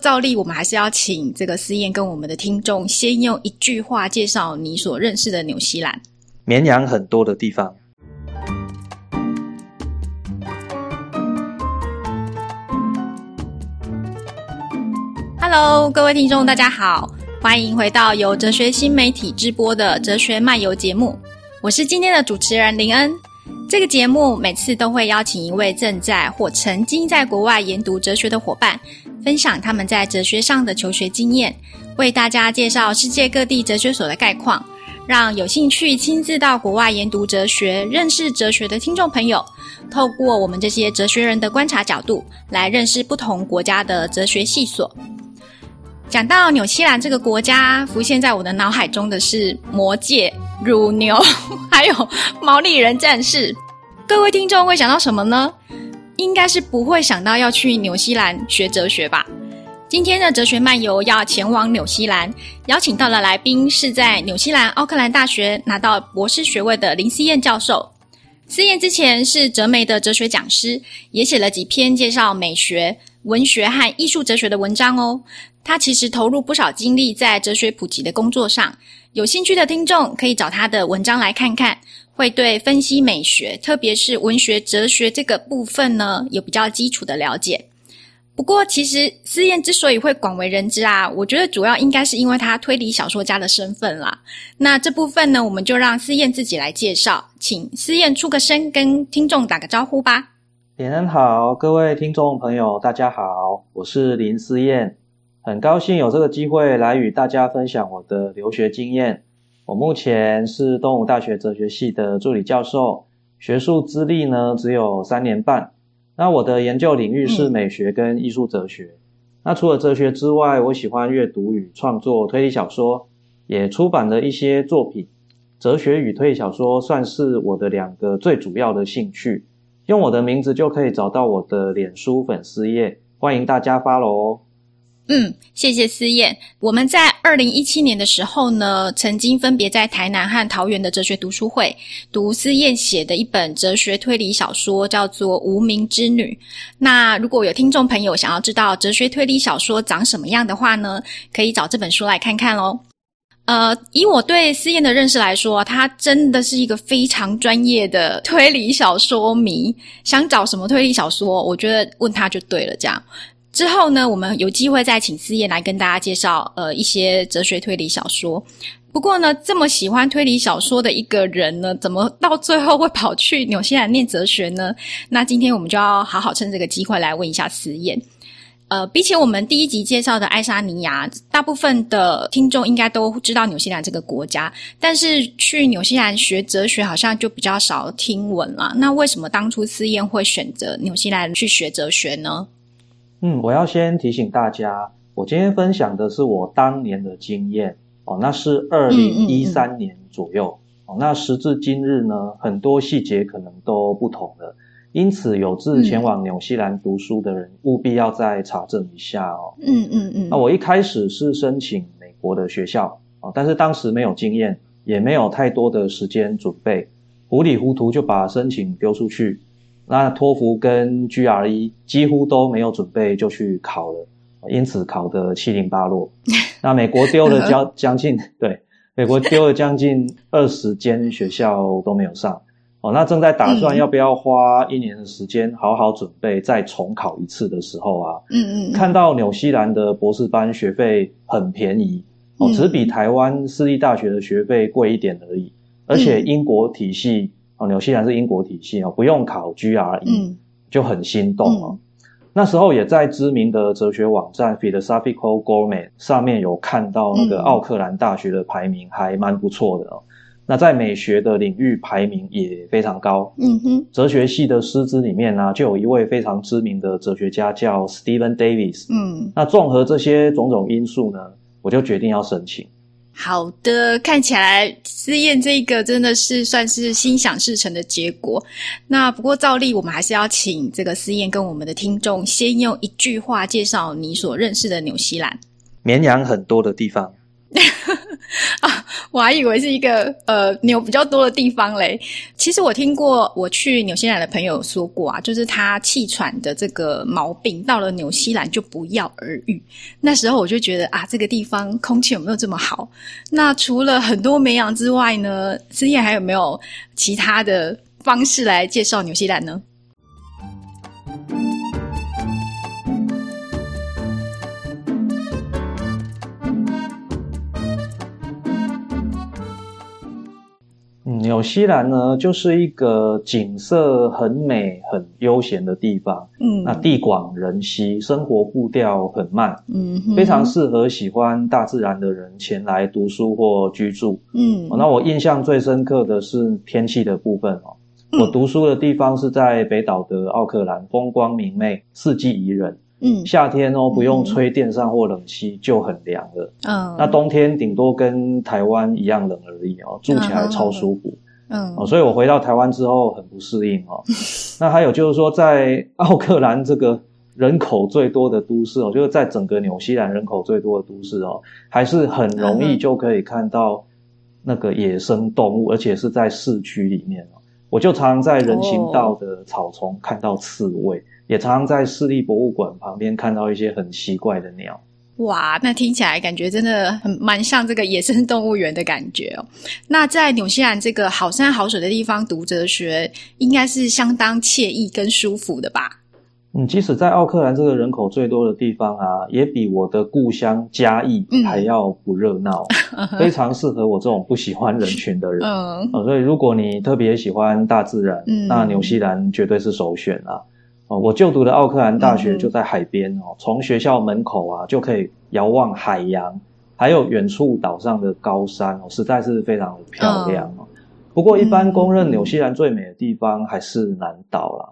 照例，我们还是要请这个思燕跟我们的听众先用一句话介绍你所认识的纽西兰。绵羊很多的地方。Hello，各位听众，大家好，欢迎回到由哲学新媒体直播的《哲学漫游》节目。我是今天的主持人林恩。这个节目每次都会邀请一位正在或曾经在国外研读哲学的伙伴，分享他们在哲学上的求学经验，为大家介绍世界各地哲学所的概况，让有兴趣亲自到国外研读哲学、认识哲学的听众朋友，透过我们这些哲学人的观察角度，来认识不同国家的哲学系所。讲到纽西兰这个国家，浮现在我的脑海中的是魔戒。乳牛，还有毛利人战士，各位听众会想到什么呢？应该是不会想到要去纽西兰学哲学吧？今天的哲学漫游要前往纽西兰，邀请到的来宾是在纽西兰奥克兰大学拿到博士学位的林思燕教授。思燕之前是哲媒的哲学讲师，也写了几篇介绍美学、文学和艺术哲学的文章哦。他其实投入不少精力在哲学普及的工作上。有兴趣的听众可以找他的文章来看看，会对分析美学，特别是文学哲学这个部分呢，有比较基础的了解。不过，其实思燕之所以会广为人知啊，我觉得主要应该是因为他推理小说家的身份啦。那这部分呢，我们就让思燕自己来介绍，请思燕出个声，跟听众打个招呼吧。连恩好，各位听众朋友，大家好，我是林思燕。很高兴有这个机会来与大家分享我的留学经验。我目前是东吴大学哲学系的助理教授，学术资历呢只有三年半。那我的研究领域是美学跟艺术哲学。那除了哲学之外，我喜欢阅读与创作推理小说，也出版了一些作品。哲学与推理小说算是我的两个最主要的兴趣。用我的名字就可以找到我的脸书粉丝页，欢迎大家 follow 哦。嗯，谢谢思燕。我们在二零一七年的时候呢，曾经分别在台南和桃园的哲学读书会读思燕写的一本哲学推理小说，叫做《无名之女》。那如果有听众朋友想要知道哲学推理小说长什么样的话呢，可以找这本书来看看喽。呃，以我对思燕的认识来说，她真的是一个非常专业的推理小说迷。想找什么推理小说，我觉得问她就对了，这样。之后呢，我们有机会再请思燕来跟大家介绍呃一些哲学推理小说。不过呢，这么喜欢推理小说的一个人呢，怎么到最后会跑去纽西兰念哲学呢？那今天我们就要好好趁这个机会来问一下思燕。呃，比起我们第一集介绍的爱沙尼亚，大部分的听众应该都知道纽西兰这个国家，但是去纽西兰学哲学好像就比较少听闻了。那为什么当初思燕会选择纽西兰去学哲学呢？嗯，我要先提醒大家，我今天分享的是我当年的经验哦，那是二零一三年左右哦。那时至今日呢，很多细节可能都不同了，因此有志前往纽西兰读书的人，务必要再查证一下哦。嗯嗯嗯。那我一开始是申请美国的学校哦，但是当时没有经验，也没有太多的时间准备，糊里糊涂就把申请丢出去。那托福跟 GRE 几乎都没有准备就去考了，因此考得七零八落。那美国丢了将 将近对，美国丢了将近二十间学校都没有上。哦，那正在打算要不要花一年的时间好好准备再重考一次的时候啊，嗯嗯，看到纽西兰的博士班学费很便宜，哦，只比台湾私立大学的学费贵一点而已，而且英国体系。哦，纽西兰是英国体系哦，不用考 GRE，嗯，就很心动哦。嗯、那时候也在知名的哲学网站 Philosophical Gourmet 上面有看到那个奥克兰大学的排名还蛮不错的哦。嗯、那在美学的领域排名也非常高。嗯哼，哲学系的师资里面呢、啊，就有一位非常知名的哲学家叫 Stephen Davis。嗯，那综合这些种种因素呢，我就决定要申请。好的，看起来思燕这个真的是算是心想事成的结果。那不过照例，我们还是要请这个思燕跟我们的听众先用一句话介绍你所认识的纽西兰。绵羊很多的地方。啊，我还以为是一个呃牛比较多的地方嘞。其实我听过我去纽西兰的朋友说过啊，就是他气喘的这个毛病到了纽西兰就不药而愈。那时候我就觉得啊，这个地方空气有没有这么好？那除了很多绵羊之外呢，思燕还有没有其他的方式来介绍纽西兰呢？纽西兰呢，就是一个景色很美、很悠闲的地方。嗯，那地广人稀，生活步调很慢。嗯，非常适合喜欢大自然的人前来读书或居住。嗯，那我印象最深刻的是天气的部分哦。我读书的地方是在北岛的奥克兰，风光明媚，四季宜人。嗯，夏天哦，不用吹电扇或冷气就很凉了。嗯，那冬天顶多跟台湾一样冷而已哦，住起来超舒服。嗯，哦，所以我回到台湾之后很不适应哦。那还有就是说，在奥克兰这个人口最多的都市哦，就是在整个纽西兰人口最多的都市哦，还是很容易就可以看到那个野生动物，而且是在市区里面哦。我就常常在人行道的草丛看到刺猬。也常常在市立博物馆旁边看到一些很奇怪的鸟。哇，那听起来感觉真的很蛮像这个野生动物园的感觉哦。那在纽西兰这个好山好水的地方读哲学，应该是相当惬意跟舒服的吧？嗯，即使在奥克兰这个人口最多的地方啊，也比我的故乡嘉义还要不热闹，嗯、非常适合我这种不喜欢人群的人。嗯、呃，所以如果你特别喜欢大自然，嗯、那纽西兰绝对是首选啊。哦，我就读的奥克兰大学就在海边哦，从学校门口啊就可以遥望海洋，还有远处岛上的高山哦，实在是非常漂亮哦。不过，一般公认纽西兰最美的地方还是南岛啦。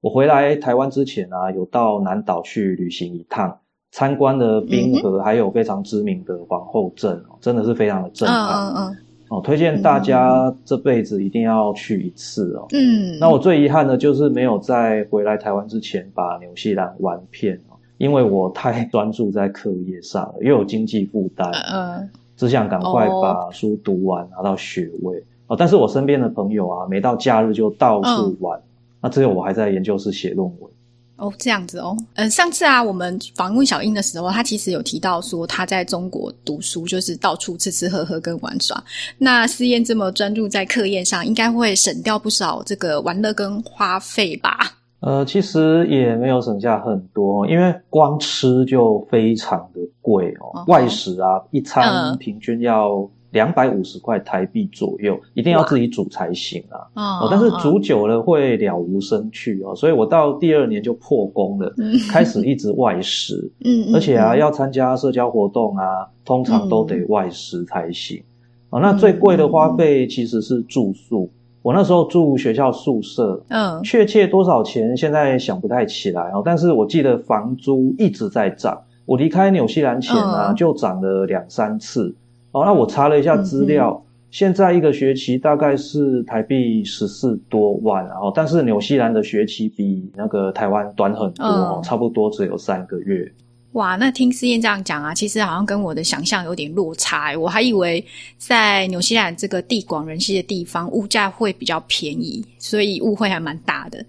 我回来台湾之前啊，有到南岛去旅行一趟，参观了冰河，还有非常知名的皇后镇哦，真的是非常的震撼。哦，推荐大家这辈子一定要去一次哦。嗯，那我最遗憾的就是没有在回来台湾之前把纽西兰玩遍哦，因为我太专注在课业上了，又有经济负担，嗯，只想赶快把书读完，拿到学位哦。但是我身边的朋友啊，每到假日就到处玩，嗯，那只有我还在研究室写论文。哦，这样子哦，嗯，上次啊，我们访问小英的时候，她其实有提到说她在中国读书，就是到处吃吃喝喝跟玩耍。那思燕这么专注在课业上，应该会省掉不少这个玩乐跟花费吧？呃，其实也没有省下很多，因为光吃就非常的贵哦，哦外食啊，一餐平均要。两百五十块台币左右，一定要自己煮才行啊！哦，但是煮久了会了无生趣哦，所以我到第二年就破功了，嗯、开始一直外食。嗯，而且啊，嗯、要参加社交活动啊，通常都得外食才行。嗯、哦，那最贵的花费其实是住宿。我那时候住学校宿舍，嗯，确切多少钱现在想不太起来哦，但是我记得房租一直在涨。我离开纽西兰前啊，嗯、就涨了两三次。哦，那我查了一下资料，嗯、现在一个学期大概是台币十四多万，然后但是纽西兰的学期比那个台湾短很多，哦、差不多只有三个月。哇，那听思燕这样讲啊，其实好像跟我的想象有点落差。我还以为在纽西兰这个地广人稀的地方，物价会比较便宜，所以误会还蛮大的。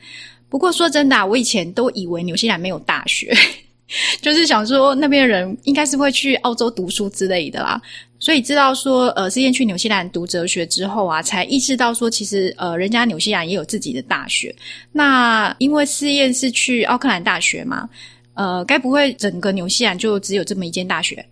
不过说真的啊，我以前都以为纽西兰没有大学，就是想说那边的人应该是会去澳洲读书之类的啦。所以知道说，呃，思燕去纽西兰读哲学之后啊，才意识到说，其实呃，人家纽西兰也有自己的大学。那因为思燕是去奥克兰大学嘛，呃，该不会整个纽西兰就只有这么一间大学？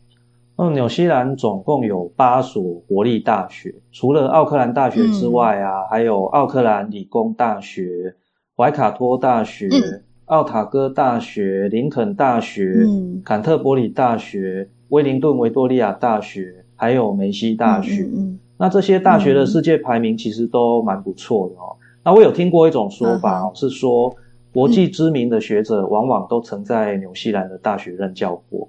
嗯，纽西兰总共有八所国立大学，除了奥克兰大学之外啊，嗯、还有奥克兰理工大学、怀卡托大学、嗯、奥塔哥大学、林肯大学、嗯、坎特伯里大学、威灵顿维多利亚大学。还有梅西大学，嗯嗯、那这些大学的世界排名其实都蛮不错的哦。嗯、那我有听过一种说法是说国际知名的学者往往都曾在纽西兰的大学任教过。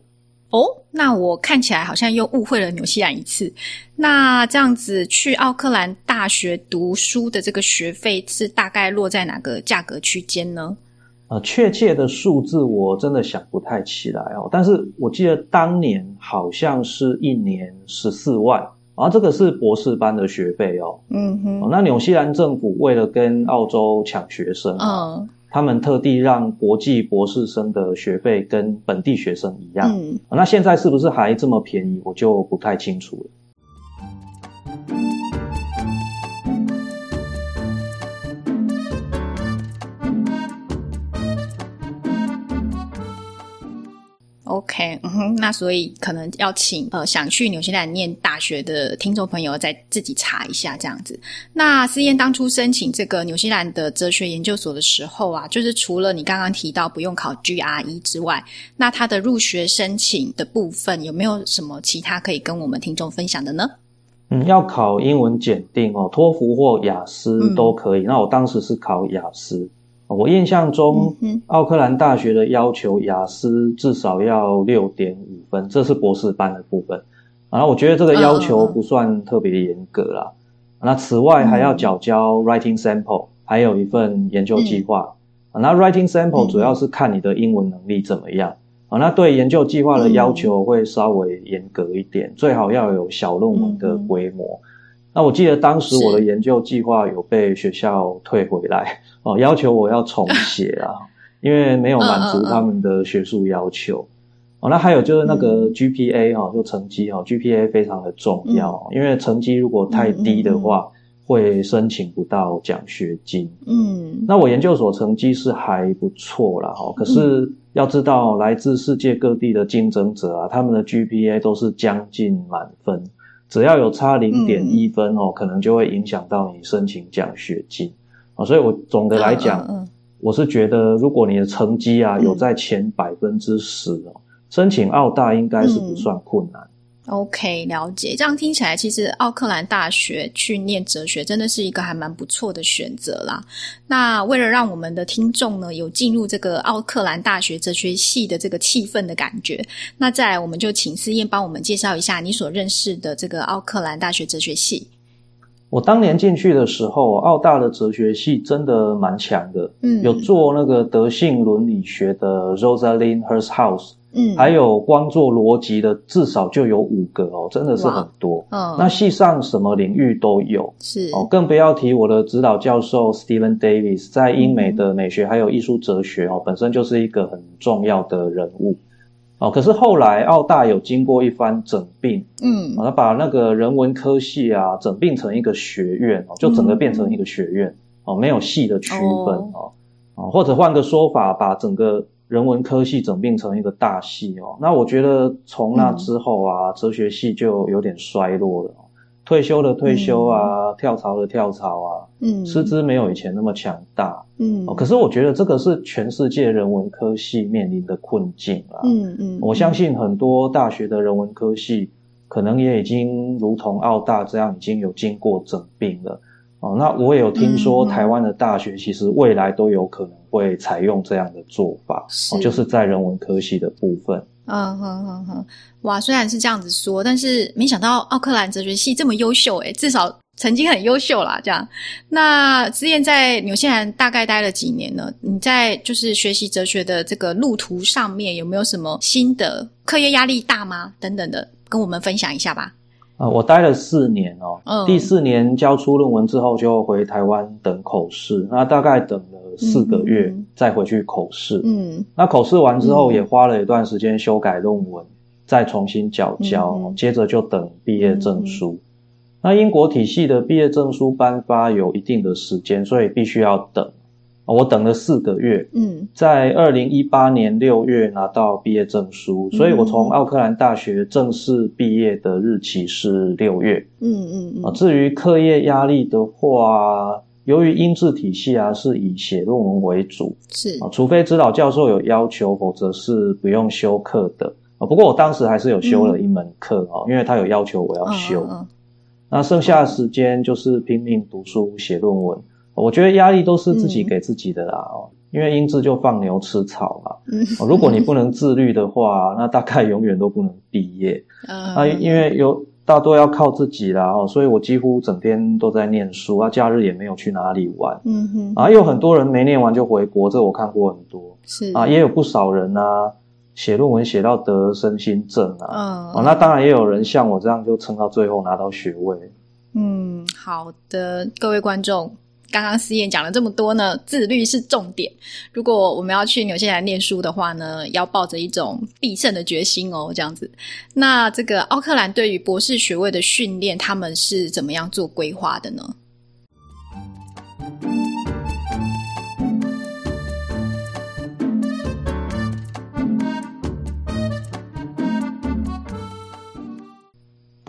哦，那我看起来好像又误会了纽西兰一次。那这样子去奥克兰大学读书的这个学费是大概落在哪个价格区间呢？呃，确切的数字我真的想不太起来哦，但是我记得当年好像是一年十四万，然后这个是博士班的学费哦。嗯哼。那纽西兰政府为了跟澳洲抢学生，嗯，他们特地让国际博士生的学费跟本地学生一样。嗯。那现在是不是还这么便宜？我就不太清楚了。OK，嗯哼，那所以可能要请呃想去纽西兰念大学的听众朋友再自己查一下这样子。那思燕当初申请这个纽西兰的哲学研究所的时候啊，就是除了你刚刚提到不用考 GRE 之外，那他的入学申请的部分有没有什么其他可以跟我们听众分享的呢？嗯，要考英文检定哦，托福或雅思都可以。嗯、那我当时是考雅思。我印象中，奥克兰大学的要求雅思至少要六点五分，这是博士班的部分。然后我觉得这个要求不算特别严格啦。那此外还要缴交 writing sample，还有一份研究计划。那 writing sample 主要是看你的英文能力怎么样。啊，那对研究计划的要求会稍微严格一点，最好要有小论文的规模。那我记得当时我的研究计划有被学校退回来 哦，要求我要重写啊，因为没有满足他们的学术要求。哦。那还有就是那个 GPA 哈，就成绩哈，GPA 非常的重要，因为成绩如果太低的话，会申请不到奖学金。嗯，那我研究所成绩是还不错啦哈，可是要知道来自世界各地的竞争者啊，他们的 GPA 都是将近满分。只要有差零点一分哦，嗯，可能就会影响到你申请奖学金啊。所以我总的来讲，嗯嗯嗯，我是觉得，如果你的成绩啊有在前百分之十哦，申请澳大应该是不算困难。嗯 OK，了解。这样听起来，其实奥克兰大学去念哲学真的是一个还蛮不错的选择啦。那为了让我们的听众呢有进入这个奥克兰大学哲学系的这个气氛的感觉，那再来我们就请思燕帮我们介绍一下你所认识的这个奥克兰大学哲学系。我当年进去的时候，澳大的哲学系真的蛮强的，嗯，有做那个德性伦理学的 Rosalind Hursthouse。嗯，还有光做逻辑的，至少就有五个哦，真的是很多。嗯，那系上什么领域都有，是。哦，更不要提我的指导教授 Stephen Davis，在英美的美学还有艺术哲学哦，本身就是一个很重要的人物。哦。可是后来澳大有经过一番整并，嗯，他把那个人文科系啊整并成一个学院哦，就整个变成一个学院哦，没有系的区分哦，哦，或者换个说法，把整个。人文科系整并成一个大系哦，那我觉得从那之后啊，嗯、哲学系就有点衰落了，退休的退休啊，嗯、跳槽的跳槽啊，嗯，师资没有以前那么强大，嗯，可是我觉得这个是全世界人文科系面临的困境啊，嗯嗯，我相信很多大学的人文科系可能也已经如同澳大这样已经有经过整并了。哦，那我也有听说，台湾的大学其实未来都有可能会采用这样的做法，是哦，就是在人文科系的部分。嗯哼哼哼，哇，虽然是这样子说，但是没想到奥克兰哲学系这么优秀，诶，至少曾经很优秀啦。这样，那之燕在纽西兰大概待了几年呢？你在就是学习哲学的这个路途上面有没有什么心得？课业压力大吗？等等的，跟我们分享一下吧。啊，我待了四年哦，嗯，第四年交出论文之后就回台湾等口试，那大概等了四个月再回去口试，嗯，那口试完之后也花了一段时间修改论文，再重新缴交，嗯，接着就等毕业证书。嗯，那英国体系的毕业证书颁发有一定的时间，所以必须要等。我等了四个月，嗯，在二零一八年六月拿到毕业证书，所以我从奥克兰大学正式毕业的日期是六月，嗯嗯嗯。至于课业压力的话，由于英制体系啊是以写论文为主，是啊，除非指导教授有要求，否则是不用修课的啊。不过我当时还是有修了一门课哦，因为他有要求我要修，那剩下的时间就是拼命读书写论文。我觉得压力都是自己给自己的啦，哦、嗯，因为英制就放牛吃草嘛。嗯，如果你不能自律的话，那大概永远都不能毕业。嗯，啊，因为有大多要靠自己啦哦，所以我几乎整天都在念书啊，假日也没有去哪里玩。嗯哼，啊，有很多人没念完就回国，这我看过很多。是啊，也有不少人啊，写论文写到得身心症啊。嗯，哦，那当然也有人像我这样就撑到最后拿到学位。嗯，好的，各位观众。刚刚思燕讲了这么多呢，自律是重点。如果我们要去纽西兰念书的话呢，要抱着一种必胜的决心哦，这样子。那这个奥克兰对于博士学位的训练，他们是怎么样做规划的呢？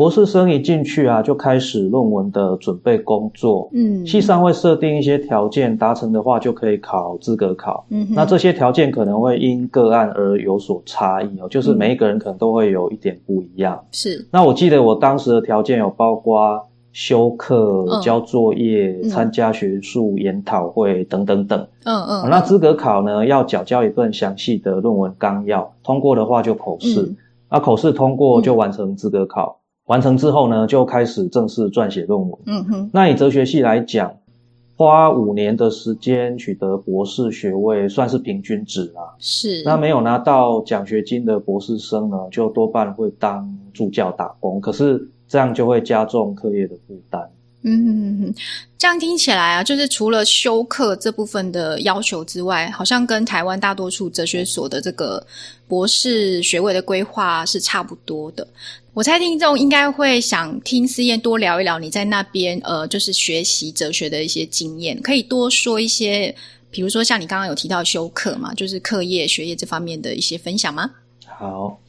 博士生一进去啊，就开始论文的准备工作。嗯，系上会设定一些条件，达成的话就可以考资格考。嗯，那这些条件可能会因个案而有所差异哦，就是每一个人可能都会有一点不一样。是、嗯，那我记得我当时的条件有包括修课、交作业、参、嗯、加学术研讨会等等等。嗯嗯，那资格考呢，要缴交一份详细的论文纲要，通过的话就口试。嗯、那口试通过就完成资格考。嗯完成之后呢，就开始正式撰写论文。嗯哼，那以哲学系来讲，花五年的时间取得博士学位，算是平均值啦。是，那没有拿到奖学金的博士生呢，就多半会当助教打工。可是这样就会加重课业的负担。嗯哼，这样听起来啊，就是除了修课这部分的要求之外，好像跟台湾大多数哲学所的这个博士学位的规划是差不多的。我猜听众应该会想听思燕多聊一聊你在那边呃，就是学习哲学的一些经验，可以多说一些，比如说像你刚刚有提到修课嘛，就是课业学业这方面的一些分享吗？好，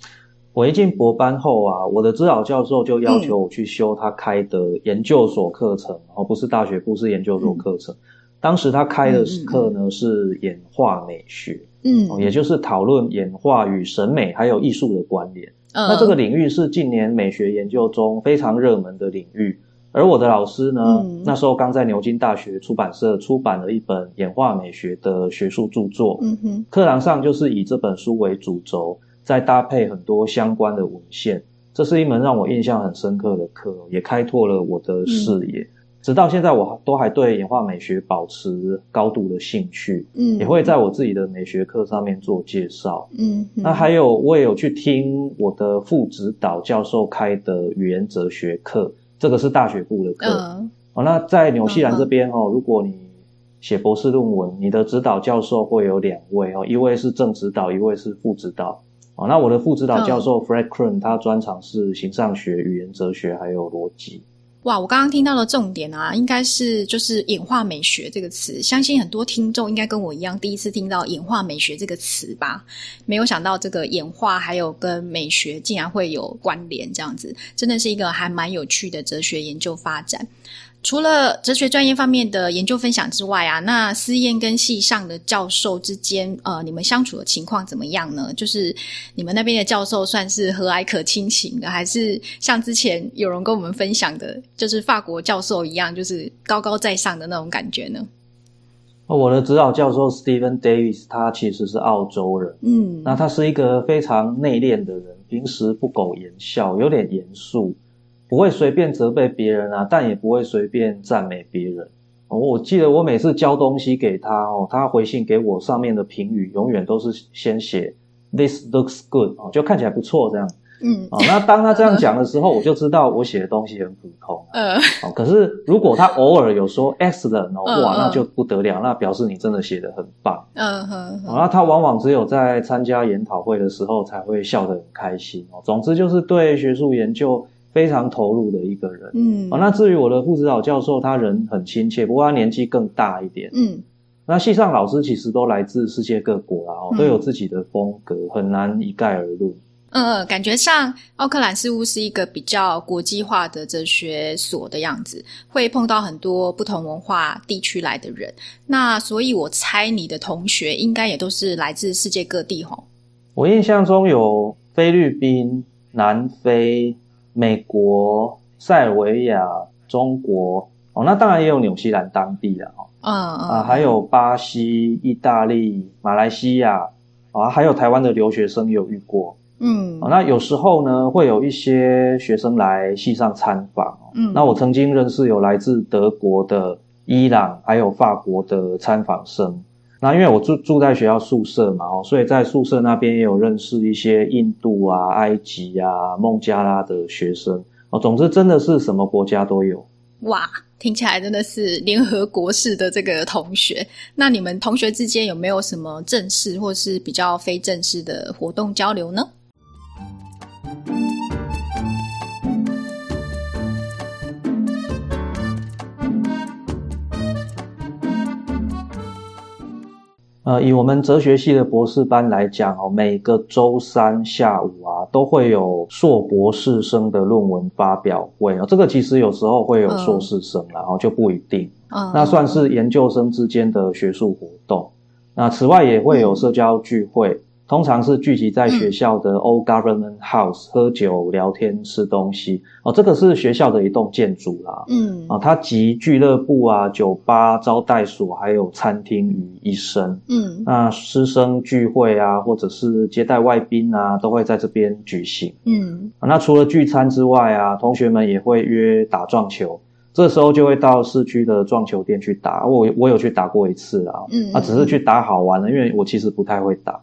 我一进博班后啊，我的指导教授就要求我去修他开的研究所课程，而、嗯、不是大学部，是研究所课程。嗯、当时他开的课呢、嗯、是演化美学，嗯，也就是讨论演化与审美还有艺术的关联。那这个领域是近年美学研究中非常热门的领域，而我的老师呢，嗯、那时候刚在牛津大学出版社出版了一本演化美学的学术著作，嗯哼，课堂上就是以这本书为主轴，再搭配很多相关的文献，这是一门让我印象很深刻的课，也开拓了我的视野。嗯直到现在，我都还对演化美学保持高度的兴趣，嗯，也会在我自己的美学课上面做介绍，嗯，那还有我也有去听我的副指导教授开的语言哲学课，这个是大学部的课，嗯，哦，那在纽西兰这边哦，如果你写博士论文，你的指导教授会有两位哦，一位是正指导，一位是副指导，哦，那我的副指导教授 Fred Krum，他专长是形上学、语言哲学还有逻辑。哇，我刚刚听到的重点啊，应该是就是演化美学这个词。相信很多听众应该跟我一样，第一次听到演化美学这个词吧？没有想到这个演化还有跟美学竟然会有关联，这样子真的是一个还蛮有趣的哲学研究发展。除了哲学专业方面的研究分享之外啊，那思燕跟系上的教授之间，呃，你们相处的情况怎么样呢？就是你们那边的教授算是和蔼可亲型的，还是像之前有人跟我们分享的，就是法国教授一样，就是高高在上的那种感觉呢？我的指导教授 Stephen Davis，他其实是澳洲人，嗯，那他是一个非常内敛的人，平时不苟言笑，有点严肃。不会随便责备别人啊，但也不会随便赞美别人。哦，我记得我每次交东西给他哦，他回信给我上面的评语永远都是先写 “This looks good” 哦，就看起来不错这样。嗯，哦，那当他这样讲的时候，我就知道我写的东西很普通。嗯，哦，可是如果他偶尔有说 “excellent” 哦，哇，那就不得了，那表示你真的写得很棒。嗯哼。哦，那他往往只有在参加研讨会的时候才会笑得很开心哦。总之就是对学术研究。非常投入的一个人，嗯，哦，那至于我的副指导教授，他人很亲切，不过他年纪更大一点，嗯，那系上老师其实都来自世界各国啦，哦，都有自己的风格，很难一概而论。嗯，感觉上奥克兰似乎是一个比较国际化的哲学所的样子，会碰到很多不同文化地区来的人。那所以我猜你的同学应该也都是来自世界各地吼。我印象中有菲律宾、南非。美国、塞尔维亚、中国哦，那当然也有纽西兰当地的哦，嗯嗯啊，还有巴西、意大利、马来西亚啊，还有台湾的留学生有遇过。嗯，那有时候呢，会有一些学生来系上参访。嗯，那我曾经认识有来自德国的、伊朗还有法国的参访生。那因为我住住在学校宿舍嘛，哦，所以在宿舍那边也有认识一些印度啊、埃及啊、孟加拉的学生。哦，总之真的是什么国家都有。哇，听起来真的是联合国式的这个同学。那你们同学之间有没有什么正式或是比较非正式的活动交流呢？呃，以我们哲学系的博士班来讲哦，每个周三下午啊，都会有硕博士生的论文发表会哦。这个其实有时候会有硕士生，然后就不一定。嗯，那算是研究生之间的学术活动。那此外也会有社交聚会。通常是聚集在学校的 Old Government House，嗯、喝酒、聊天、吃东西。哦。这个是学校的一栋建筑啦，嗯，啊，它集俱乐部啊、酒吧、招待所还有餐厅于一身，嗯，那师生聚会啊，或者是接待外宾啊，都会在这边举行，嗯，啊，那除了聚餐之外啊，同学们也会约打撞球。这时候就会到市区的撞球店去打，我我有去打过一次啦，嗯，啊，只是去打好玩的，因为我其实不太会打。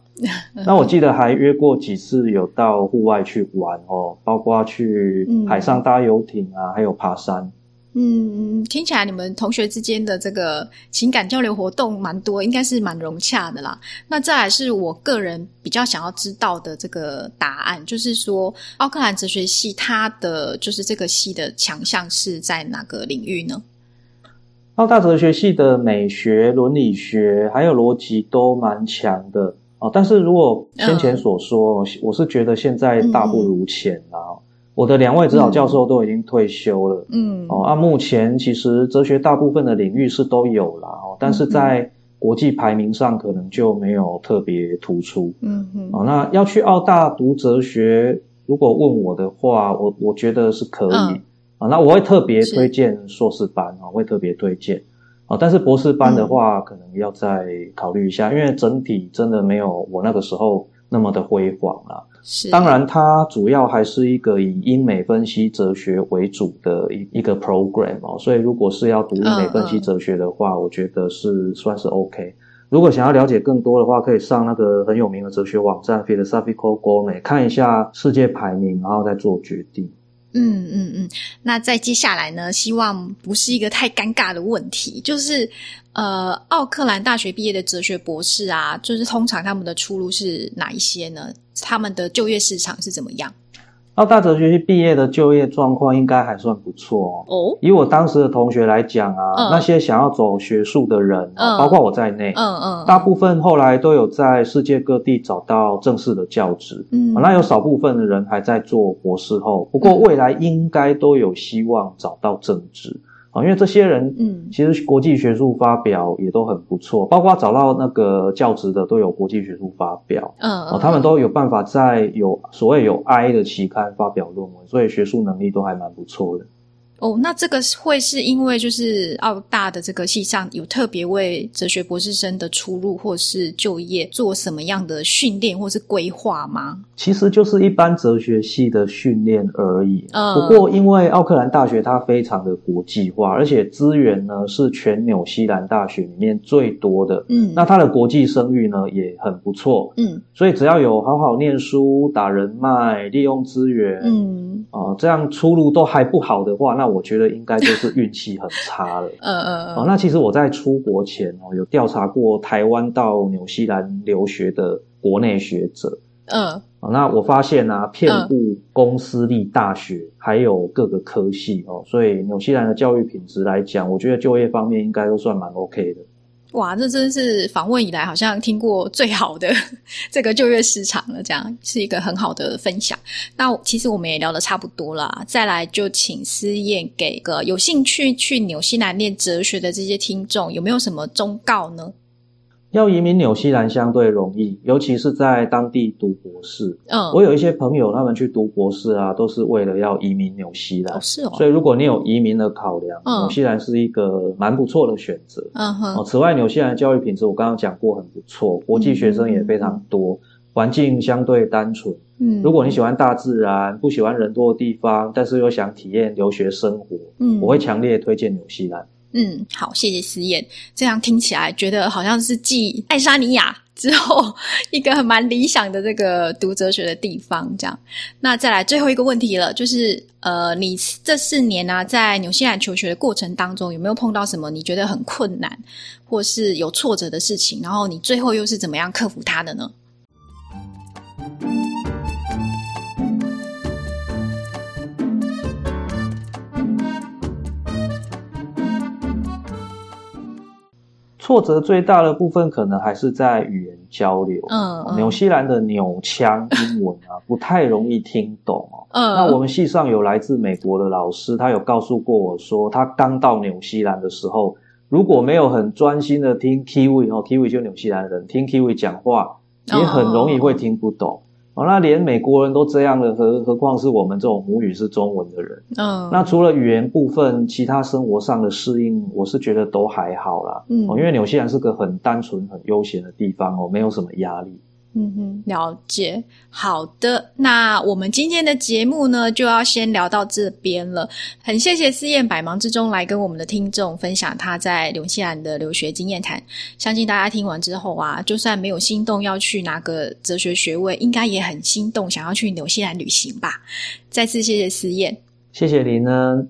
那我记得还约过几次有到户外去玩哦，包括去海上搭游艇啊，还有爬山。嗯，听起来你们同学之间的这个情感交流活动蛮多，应该是蛮融洽的啦。那再来是我个人比较想要知道的这个答案，就是说奥克兰哲学系它的就是这个系的强项是在哪个领域呢？澳大哲学系的美学、伦理学还有逻辑都蛮强的哦。但是如果先前所说，嗯、我是觉得现在大不如前啦。嗯。我的两位指导教授都已经退休了，嗯，哦，啊，目前其实哲学大部分的领域是都有啦，哦，但是在国际排名上可能就没有特别突出，嗯嗯，哦，那要去澳大读哲学，如果问我的话，我我觉得是可以，啊、那我会特别推荐硕士班啊，会特别推荐，啊、哦，但是博士班的话，可能要再考虑一下，因为整体真的没有我那个时候那么的辉煌了。是，当然，它主要还是一个以英美分析哲学为主的一一个 program 哦，所以如果是要读英美分析哲学的话，嗯、我觉得是算是 OK。如果想要了解更多的话，可以上那个很有名的哲学网站 Philosophical Gourmet 看一下世界排名，然后再做决定。嗯嗯嗯，那在接下来呢？希望不是一个太尴尬的问题，就是呃，奥克兰大学毕业的哲学博士啊，就是通常他们的出路是哪一些呢？他们的就业市场是怎么样？澳大哲学系毕业的就业状况应该还算不错哦。哦，以我当时的同学来讲啊，嗯、那些想要走学术的人，嗯、包括我在内，嗯嗯，大部分后来都有在世界各地找到正式的教职。嗯，那有少部分的人还在做博士后，不过未来应该都有希望找到正职。啊，因为这些人，嗯，其实国际学术发表也都很不错，包括找到那个教职的都有国际学术发表，嗯，啊，他们都有办法在有所谓有 I 的期刊发表论文，所以学术能力都还蛮不错的。哦，那这个会是因为就是澳大的这个系上有特别为哲学博士生的出路或是就业做什么样的训练或是规划吗？其实就是一般哲学系的训练而已。嗯，不过因为奥克兰大学它非常的国际化，而且资源呢是全纽西兰大学里面最多的。嗯，那它的国际声誉呢也很不错。嗯，所以只要有好好念书、打人脉、利用资源，嗯，啊、呃，这样出路都还不好的话，那我觉得应该就是运气很差了。嗯嗯嗯。那其实我在出国前哦，有调查过台湾到纽西兰留学的国内学者。嗯。那我发现啊，遍布公私立大学还有各个科系哦，所以纽西兰的教育品质来讲，我觉得就业方面应该都算蛮 OK 的。哇，这真是访问以来好像听过最好的这个就业市场了，这样是一个很好的分享。那其实我们也聊的差不多了，再来就请思燕给个有兴趣去纽西兰念哲学的这些听众，有没有什么忠告呢？要移民纽西兰相对容易，尤其是在当地读博士。嗯，我有一些朋友，他们去读博士啊，都是为了要移民纽西兰。哦，是哦。所以如果你有移民的考量，嗯，纽西兰是一个蛮不错的选择。嗯哼。哦，此外，纽西兰的教育品质我刚刚讲过很不错，国际学生也非常多。嗯环境相对单纯。嗯，如果你喜欢大自然，不喜欢人多的地方，但是又想体验留学生活，嗯，我会强烈推荐纽西兰。嗯，好，谢谢思燕。这样听起来，觉得好像是继爱沙尼亚之后一个很蛮理想的这个读哲学的地方。这样，那再来最后一个问题了，就是呃，你这四年呢、在纽西兰求学的过程当中，有没有碰到什么你觉得很困难，或是有挫折的事情？然后你最后又是怎么样克服它的呢？挫折最大的部分可能还是在语言交流。嗯，纽西兰的纽腔英文啊，不太容易听懂哦。嗯，那我们系上有来自美国的老师，他有告诉过我说，他刚到纽西兰的时候，如果没有很专心的听 Kiwi 哦，Kiwi 就纽西兰人听 Kiwi 讲话，也很容易会听不懂。哦，那连美国人都这样了，何何况是我们这种母语是中文的人？嗯，那除了语言部分，其他生活上的适应，我是觉得都还好啦。嗯，因为纽西兰是个很单纯、很悠闲的地方哦，没有什么压力。嗯哼，了解。好的，那我们今天的节目呢，就要先聊到这边了。很谢谢思燕百忙之中来跟我们的听众分享她在纽西兰的留学经验谈。相信大家听完之后啊，就算没有心动要去拿个哲学学位，应该也很心动想要去纽西兰旅行吧。再次谢谢思燕，谢谢您呢。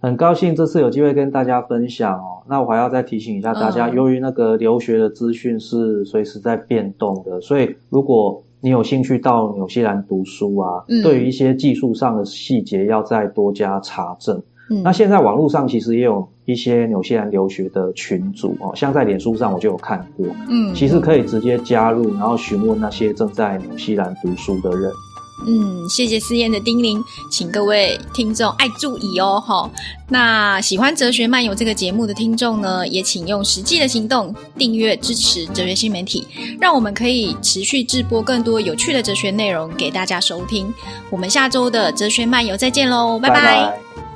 很高兴这次有机会跟大家分享哦。那我还要再提醒一下大家，由于那个留学的资讯是随时在变动的，所以如果你有兴趣到纽西兰读书啊，嗯、对于一些技术上的细节要再多加查证。嗯、那现在网络上其实也有一些纽西兰留学的群组哦，像在脸书上我就有看过，嗯，其实可以直接加入，然后询问那些正在纽西兰读书的人。嗯，谢谢思燕的叮咛，请各位听众爱注意哦，哈。那喜欢哲学漫游这个节目的听众呢，也请用实际的行动订阅支持哲学新媒体，让我们可以持续制播更多有趣的哲学内容给大家收听。我们下周的哲学漫游再见喽，拜拜。